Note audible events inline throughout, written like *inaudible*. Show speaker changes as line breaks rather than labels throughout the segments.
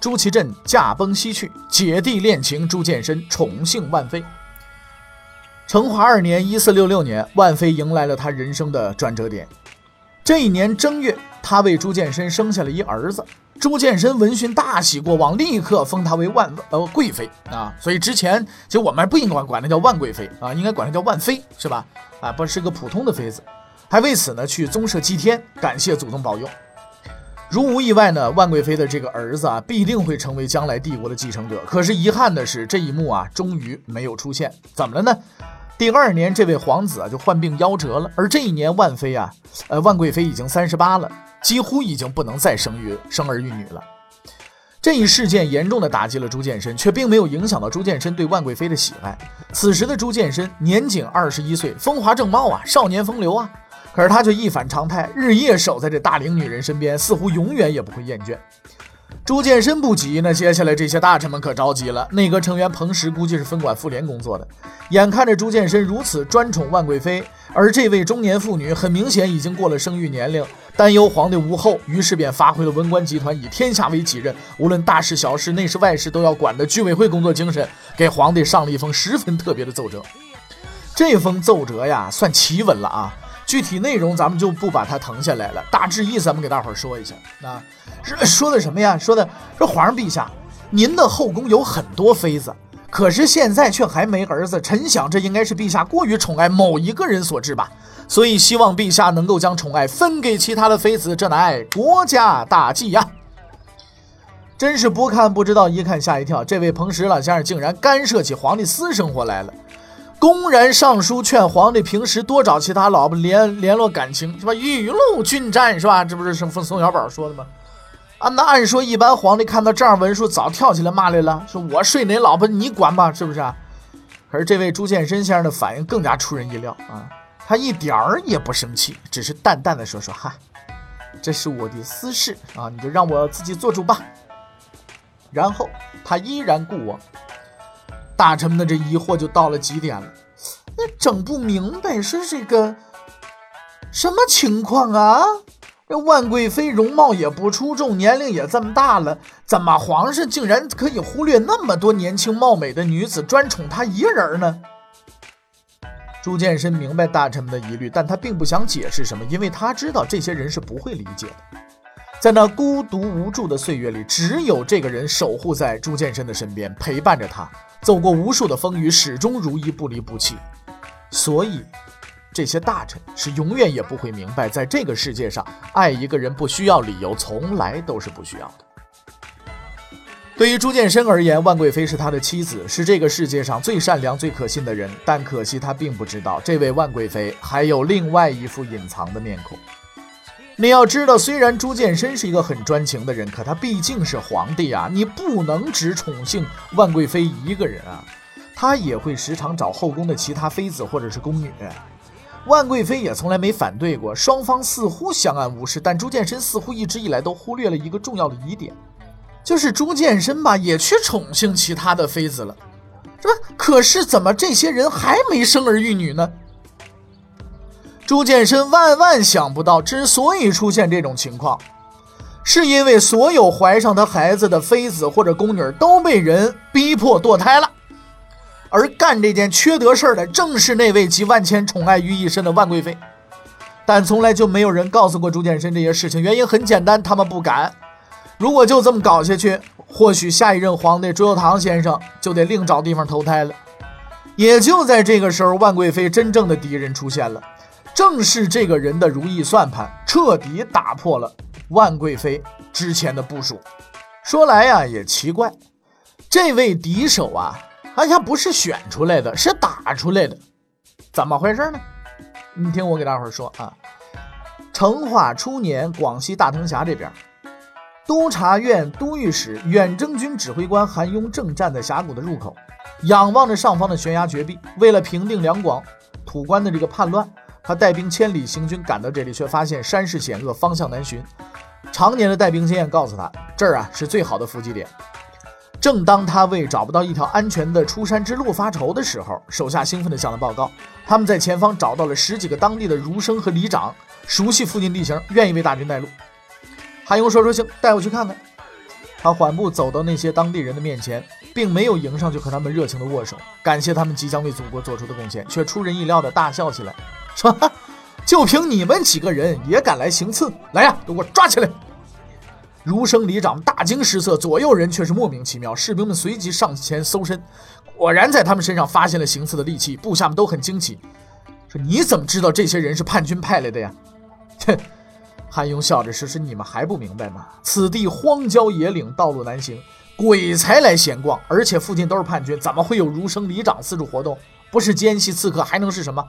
朱祁镇驾崩西去，姐弟恋情朱见深宠幸万妃。成化二年（一四六六年），万妃迎来了她人生的转折点。这一年正月，他为朱见深生下了一儿子。朱见深闻讯大喜过望，立刻封她为万呃贵妃啊。所以之前其实我们不应该管她叫万贵妃啊，应该管她叫万妃，是吧？啊，不是个普通的妃子，还为此呢去宗社祭天，感谢祖宗保佑。如无意外呢，万贵妃的这个儿子啊，必定会成为将来帝国的继承者。可是遗憾的是，这一幕啊，终于没有出现。怎么了呢？第二年，这位皇子啊就患病夭折了。而这一年，万妃啊，呃，万贵妃已经三十八了，几乎已经不能再生育、生儿育女了。这一事件严重的打击了朱见深，却并没有影响到朱见深对万贵妃的喜爱。此时的朱见深年仅二十一岁，风华正茂啊，少年风流啊。可是他却一反常态，日夜守在这大龄女人身边，似乎永远也不会厌倦。朱见深不急，那接下来这些大臣们可着急了。内阁成员彭实估计是分管妇联工作的，眼看着朱见深如此专宠万贵妃，而这位中年妇女很明显已经过了生育年龄，担忧皇帝无后，于是便发挥了文官集团以天下为己任，无论大事小事、内事外事都要管的居委会工作精神，给皇帝上了一封十分特别的奏折。这封奏折呀，算奇文了啊。具体内容咱们就不把它誊下来了，大致意思咱们给大伙儿说一下。啊，说的什么呀？说的说皇上陛下，您的后宫有很多妃子，可是现在却还没儿子。臣想这应该是陛下过于宠爱某一个人所致吧，所以希望陛下能够将宠爱分给其他的妃子，这乃国家大计呀！真是不看不知道，一看吓一跳，这位彭石老先生竟然干涉起皇帝私生活来了。公然上书劝皇帝平时多找其他老婆联联络感情，是吧？雨露均沾，是吧？这不是宋宋小宝说的吗？啊，那按说一般皇帝看到这样文书，早跳起来骂来了，说我睡哪老婆你管吧，是不是？可是这位朱见深先生的反应更加出人意料啊，他一点儿也不生气，只是淡淡的说说哈，这是我的私事啊，你就让我自己做主吧。然后他依然故我。大臣们的这疑惑就到了极点了，那整不明白是这个什么情况啊？这万贵妃容貌也不出众，年龄也这么大了，怎么皇上竟然可以忽略那么多年轻貌美的女子，专宠她一人呢？朱见深明白大臣们的疑虑，但他并不想解释什么，因为他知道这些人是不会理解的。在那孤独无助的岁月里，只有这个人守护在朱见深的身边，陪伴着他。走过无数的风雨，始终如一，不离不弃。所以，这些大臣是永远也不会明白，在这个世界上，爱一个人不需要理由，从来都是不需要的。对于朱见深而言，万贵妃是他的妻子，是这个世界上最善良、最可信的人。但可惜，他并不知道，这位万贵妃还有另外一副隐藏的面孔。你要知道，虽然朱见深是一个很专情的人，可他毕竟是皇帝啊，你不能只宠幸万贵妃一个人啊，他也会时常找后宫的其他妃子或者是宫女。万贵妃也从来没反对过，双方似乎相安无事，但朱见深似乎一直以来都忽略了一个重要的疑点，就是朱见深吧也去宠幸其他的妃子了，是吧？可是怎么这些人还没生儿育女呢？朱见深万万想不到，之所以出现这种情况，是因为所有怀上他孩子的妃子或者宫女都被人逼迫堕胎了，而干这件缺德事儿的正是那位集万千宠爱于一身的万贵妃。但从来就没有人告诉过朱见深这些事情，原因很简单，他们不敢。如果就这么搞下去，或许下一任皇帝朱由唐先生就得另找地方投胎了。也就在这个时候，万贵妃真正的敌人出现了。正是这个人的如意算盘，彻底打破了万贵妃之前的部署。说来呀，也奇怪，这位敌手啊，好像不是选出来的，是打出来的，怎么回事呢？你听我给大伙儿说啊，成化初年，广西大藤峡这边，督察院都御史、远征军指挥官韩雍正站在峡谷的入口，仰望着上方的悬崖绝壁。为了平定两广土官的这个叛乱，他带兵千里行军，赶到这里，却发现山势险恶，方向难寻。常年的带兵经验告诉他，这儿啊是最好的伏击点。正当他为找不到一条安全的出山之路发愁的时候，手下兴奋地向他报告，他们在前方找到了十几个当地的儒生和里长，熟悉附近地形，愿意为大军带路。韩勇说：“说行，带我去看看。”他缓步走到那些当地人的面前，并没有迎上去和他们热情的握手，感谢他们即将为祖国做出的贡献，却出人意料的大笑起来，说：“就凭你们几个人也敢来行刺？来呀，都给我抓起来！”儒生里长大惊失色，左右人却是莫名其妙。士兵们随即上前搜身，果然在他们身上发现了行刺的利器，部下们都很惊奇，说：“你怎么知道这些人是叛军派来的呀？” *laughs* 哼。韩雍笑着说：“是你们还不明白吗？此地荒郊野岭，道路难行，鬼才来闲逛。而且附近都是叛军，怎么会有儒生里长四处活动？不是奸细刺客，还能是什么？”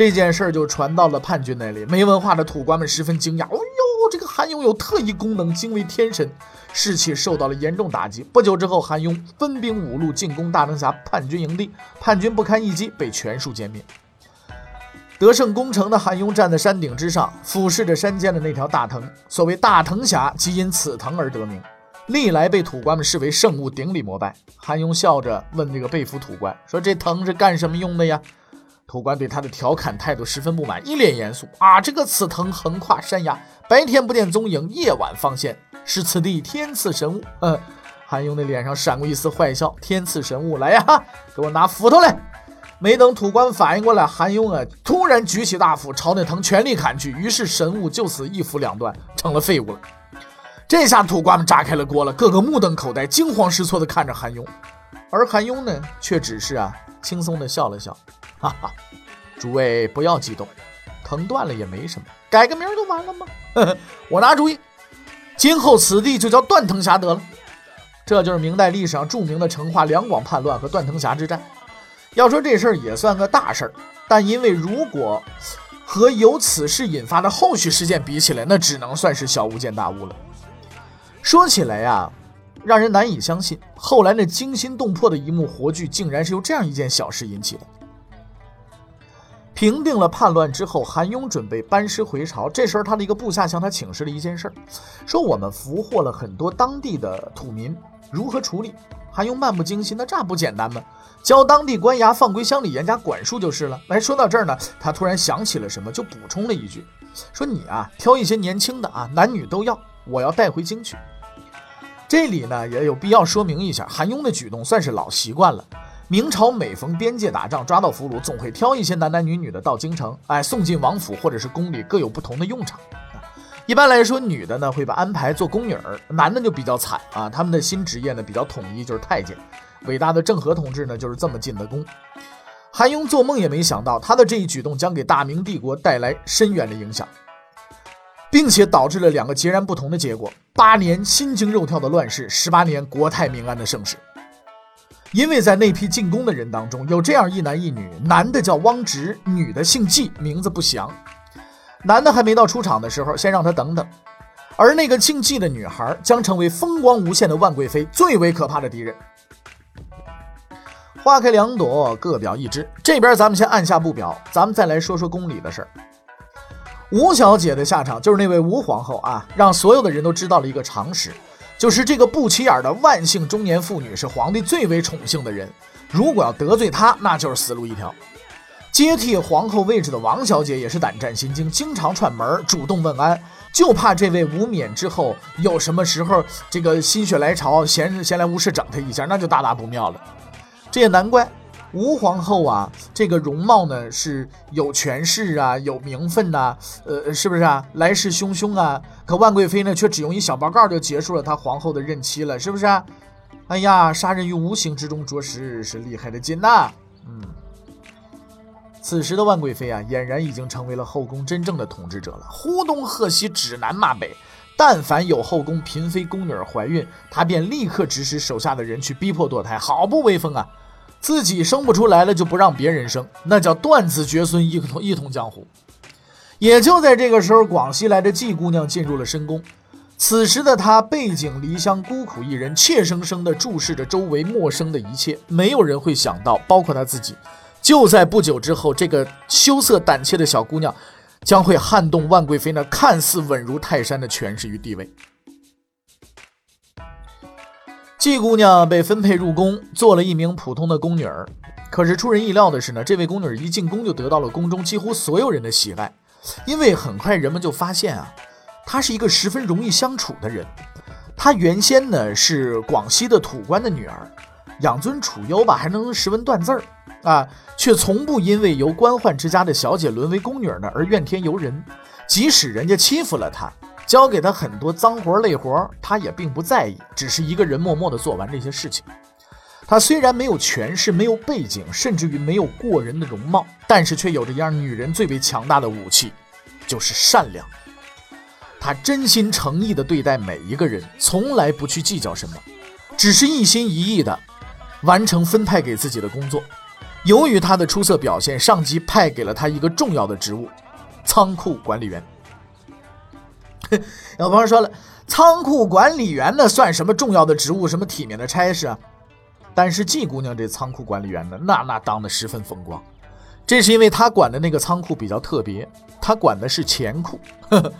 这件事儿就传到了叛军那里，没文化的土官们十分惊讶：“哦呦，这个韩雍有特异功能，惊为天神，士气受到了严重打击。”不久之后，韩雍分兵五路进攻大藤峡叛军营地，叛军不堪一击，被全数歼灭。得胜攻城的韩雍站在山顶之上，俯视着山间的那条大藤。所谓大藤峡，即因此藤而得名，历来被土官们视为圣物，顶礼膜拜。韩雍笑着问这个被俘土官说：“这藤是干什么用的呀？”土官对他的调侃态度十分不满，一脸严肃：“啊，这个此藤横跨山崖，白天不见踪影，夜晚方现，是此地天赐神物。”嗯，韩雍的脸上闪过一丝坏笑：“天赐神物，来呀，给我拿斧头来！”没等土官反应过来，韩雍啊突然举起大斧朝那藤全力砍去，于是神物就此一斧两断，成了废物了。这下土官们炸开了锅了，个个目瞪口呆，惊慌失措地看着韩雍，而韩雍呢，却只是啊轻松地笑了笑，*laughs* 哈哈，诸位不要激动，藤断了也没什么，改个名就完了吗？*laughs* 我拿主意，今后此地就叫断藤峡得了。这就是明代历史上著名的成化两广叛乱和断藤峡之战。要说这事儿也算个大事儿，但因为如果和由此事引发的后续事件比起来，那只能算是小巫见大巫了。说起来呀，让人难以相信，后来那惊心动魄的一幕活剧，竟然是由这样一件小事引起的。平定了叛乱之后，韩雍准备班师回朝，这时候他的一个部下向他请示了一件事儿，说我们俘获了很多当地的土民，如何处理？韩雍漫不经心，那这不简单吗？交当地官衙放归乡里，严加管束就是了。来说到这儿呢，他突然想起了什么，就补充了一句：“说你啊，挑一些年轻的啊，男女都要，我要带回京去。”这里呢也有必要说明一下，韩雍的举动算是老习惯了。明朝每逢边界打仗，抓到俘虏，总会挑一些男男女女的到京城，哎，送进王府或者是宫里，各有不同的用场。一般来说，女的呢会被安排做宫女儿，男的就比较惨啊，他们的新职业呢比较统一，就是太监。伟大的郑和同志呢，就是这么进的宫。韩雍做梦也没想到，他的这一举动将给大明帝国带来深远的影响，并且导致了两个截然不同的结果：八年心惊肉跳的乱世，十八年国泰民安的盛世。因为在那批进宫的人当中，有这样一男一女，男的叫汪直，女的姓纪，名字不详。男的还没到出场的时候，先让他等等。而那个姓纪的女孩，将成为风光无限的万贵妃最为可怕的敌人。花开两朵，各表一枝。这边咱们先按下不表，咱们再来说说宫里的事儿。吴小姐的下场就是那位吴皇后啊，让所有的人都知道了一个常识，就是这个不起眼的万姓中年妇女是皇帝最为宠幸的人。如果要得罪她，那就是死路一条。接替皇后位置的王小姐也是胆战心惊，经常串门，主动问安，就怕这位无冕之后有什么时候这个心血来潮，闲闲来无事整她一下，那就大大不妙了。这也难怪，吴皇后啊，这个容貌呢是有权势啊，有名分呐，呃，是不是啊？来势汹汹啊！可万贵妃呢，却只用一小报告就结束了她皇后的任期了，是不是啊？哎呀，杀人于无形之中，着实是厉害的紧呐！嗯，此时的万贵妃啊，俨然已经成为了后宫真正的统治者了，呼东喝西，指南骂北。但凡有后宫嫔妃宫女儿怀孕，她便立刻指使手下的人去逼迫堕胎，好不威风啊！自己生不出来了，就不让别人生，那叫断子绝孙，一统一统江湖。也就在这个时候，广西来的季姑娘进入了深宫。此时的她背井离乡，孤苦一人，怯生生地注视着周围陌生的一切。没有人会想到，包括她自己，就在不久之后，这个羞涩胆怯的小姑娘将会撼动万贵妃那看似稳如泰山的权势与地位。季姑娘被分配入宫，做了一名普通的宫女儿。可是出人意料的是呢，这位宫女一进宫就得到了宫中几乎所有人的喜爱，因为很快人们就发现啊。她是一个十分容易相处的人。她原先呢是广西的土官的女儿，养尊处优吧，还能识文断字儿啊，却从不因为由官宦之家的小姐沦为宫女呢而怨天尤人。即使人家欺负了她，交给他很多脏活累活，他也并不在意，只是一个人默默地做完这些事情。他虽然没有权势，没有背景，甚至于没有过人的容貌，但是却有着一样女人最为强大的武器，就是善良。他真心诚意地对待每一个人，从来不去计较什么，只是一心一意地完成分派给自己的工作。由于他的出色表现，上级派给了他一个重要的职务——仓库管理员。*laughs* 有朋友说了，仓库管理员那算什么重要的职务？什么体面的差事啊？但是季姑娘这仓库管理员呢，那那当的十分风光。这是因为她管的那个仓库比较特别，她管的是钱库。*laughs*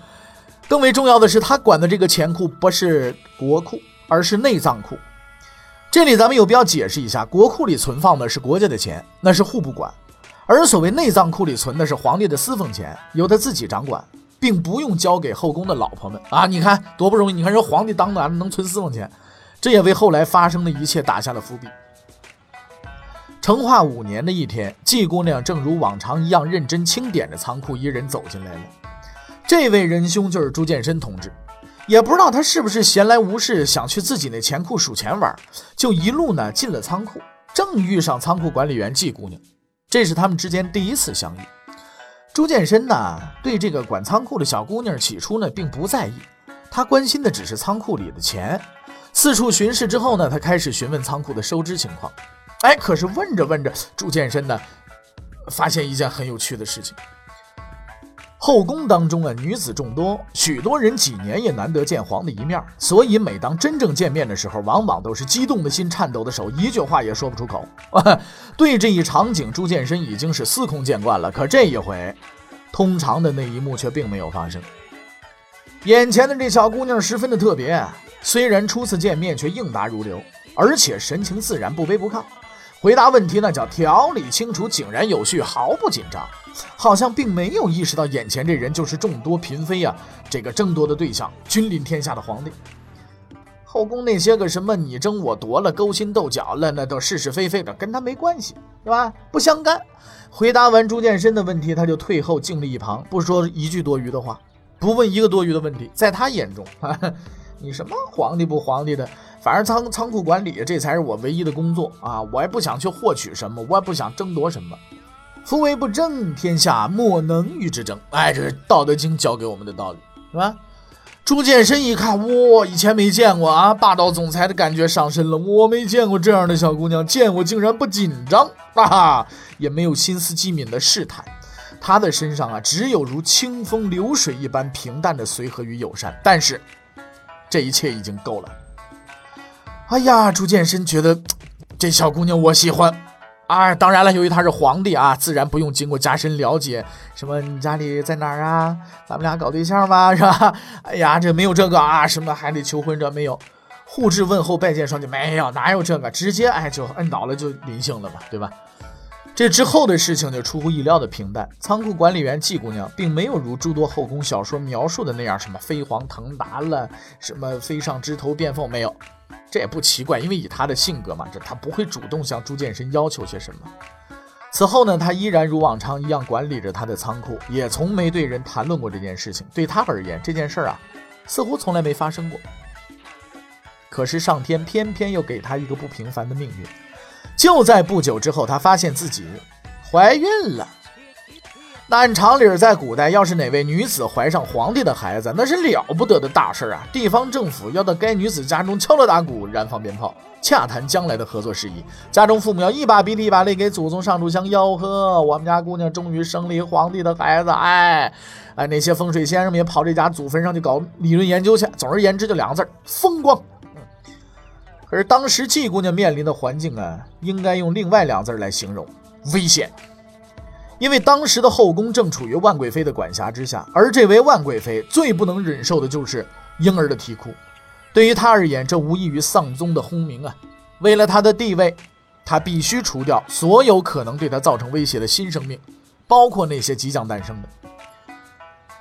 更为重要的是，他管的这个钱库不是国库，而是内脏库。这里咱们有必要解释一下：国库里存放的是国家的钱，那是户部管；而所谓内脏库里存的是皇帝的私房钱，由他自己掌管，并不用交给后宫的老婆们啊！你看多不容易！你看人皇帝当的能存私房钱，这也为后来发生的一切打下了伏笔。成化五年的一天，季姑娘正如往常一样认真清点着仓库，一人走进来了。这位仁兄就是朱见深同志，也不知道他是不是闲来无事想去自己那钱库数钱玩，就一路呢进了仓库，正遇上仓库管理员季姑娘，这是他们之间第一次相遇。朱建深呢对这个管仓库的小姑娘起初呢并不在意，他关心的只是仓库里的钱。四处巡视之后呢，他开始询问仓库的收支情况。哎，可是问着问着，朱建深呢发现一件很有趣的事情。后宫当中啊，女子众多，许多人几年也难得见皇帝一面，所以每当真正见面的时候，往往都是激动的心、颤抖的手，一句话也说不出口。*laughs* 对这一场景，朱见深已经是司空见惯了。可这一回，通常的那一幕却并没有发生。眼前的这小姑娘十分的特别，虽然初次见面，却应答如流，而且神情自然，不卑不亢。回答问题那叫条理清楚、井然有序，毫不紧张，好像并没有意识到眼前这人就是众多嫔妃呀这个争夺的对象，君临天下的皇帝。后宫那些个什么你争我夺了、勾心斗角了，那都是是非非的，跟他没关系，是吧？不相干。回答完朱见深的问题，他就退后静立一旁，不说一句多余的话，不问一个多余的问题。在他眼中，*laughs* 你什么皇帝不皇帝的？反正仓仓库管理，这才是我唯一的工作啊！我也不想去获取什么，我也不想争夺什么。夫为不争，天下莫能与之争。哎，这是《道德经》教给我们的道理，是吧？朱见深一看，哇，以前没见过啊，霸道总裁的感觉上身了。我没见过这样的小姑娘，见我竟然不紧张哈啊，也没有心思机敏的试探。她的身上啊，只有如清风流水一般平淡的随和与友善。但是，这一切已经够了。哎呀，朱见深觉得这小姑娘我喜欢啊！当然了，由于她是皇帝啊，自然不用经过加深了解。什么你家里在哪儿啊？咱们俩搞对象吗？*laughs* 是吧？哎呀，这没有这个啊！什么还得求婚这没有？互致问候拜见双亲没有？哪有这个？直接哎就摁倒了就临幸了嘛，对吧？这之后的事情就出乎意料的平淡。仓库管理员季姑娘并没有如诸多后宫小说描述的那样，什么飞黄腾达了，什么飞上枝头变凤，没有。这也不奇怪，因为以他的性格嘛，这他不会主动向朱见深要求些什么。此后呢，他依然如往常一样管理着他的仓库，也从没对人谈论过这件事情。对他而言，这件事儿啊，似乎从来没发生过。可是上天偏偏又给他一个不平凡的命运，就在不久之后，他发现自己怀孕了。那按常理，在古代，要是哪位女子怀上皇帝的孩子，那是了不得的大事儿啊！地方政府要到该女子家中敲锣打鼓、燃放鞭炮，洽谈将来的合作事宜。家中父母要一把鼻涕一把泪给祖宗上炷香，吆喝：我们家姑娘终于生了一皇帝的孩子！哎，哎，那些风水先生们也跑这家祖坟上去搞理论研究去。总而言之，就两个字：风光。可是当时季姑娘面临的环境啊，应该用另外两字来形容：危险。因为当时的后宫正处于万贵妃的管辖之下，而这位万贵妃最不能忍受的就是婴儿的啼哭。对于她而言，这无异于丧宗的轰鸣啊！为了她的地位，她必须除掉所有可能对她造成威胁的新生命，包括那些即将诞生的。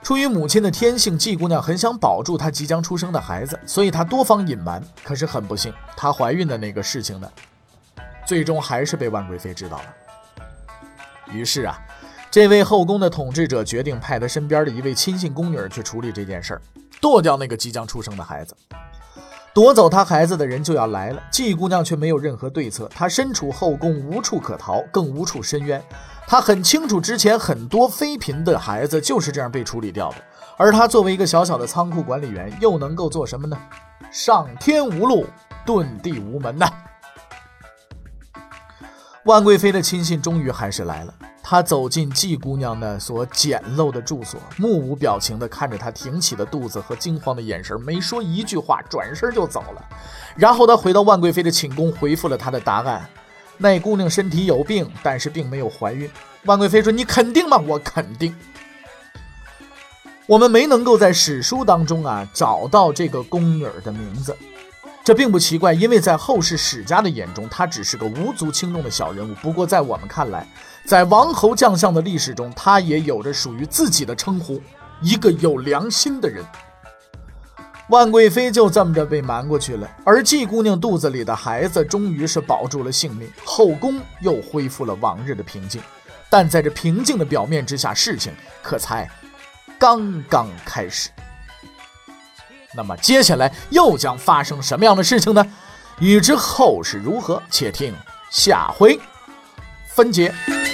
出于母亲的天性，季姑娘很想保住她即将出生的孩子，所以她多方隐瞒。可是很不幸，她怀孕的那个事情呢，最终还是被万贵妃知道了。于是啊。这位后宫的统治者决定派他身边的一位亲信宫女去处理这件事儿，剁掉那个即将出生的孩子。夺走他孩子的人就要来了，季姑娘却没有任何对策。她身处后宫，无处可逃，更无处申冤。她很清楚，之前很多妃嫔的孩子就是这样被处理掉的。而她作为一个小小的仓库管理员，又能够做什么呢？上天无路，遁地无门呐！万贵妃的亲信终于还是来了。他走进季姑娘的所简陋的住所，目无表情地看着她挺起的肚子和惊慌的眼神，没说一句话，转身就走了。然后他回到万贵妃的寝宫，回复了她的答案：那姑娘身体有病，但是并没有怀孕。万贵妃说：“你肯定吗？”“我肯定。”我们没能够在史书当中啊找到这个宫女的名字。这并不奇怪，因为在后世史家的眼中，她只是个无足轻重的小人物。不过，在我们看来，在王侯将相的历史中，他也有着属于自己的称呼，一个有良心的人。万贵妃就这么着被瞒过去了，而季姑娘肚子里的孩子终于是保住了性命，后宫又恢复了往日的平静。但在这平静的表面之下，事情可才刚刚开始。那么接下来又将发生什么样的事情呢？欲知后事如何，且听下回分解。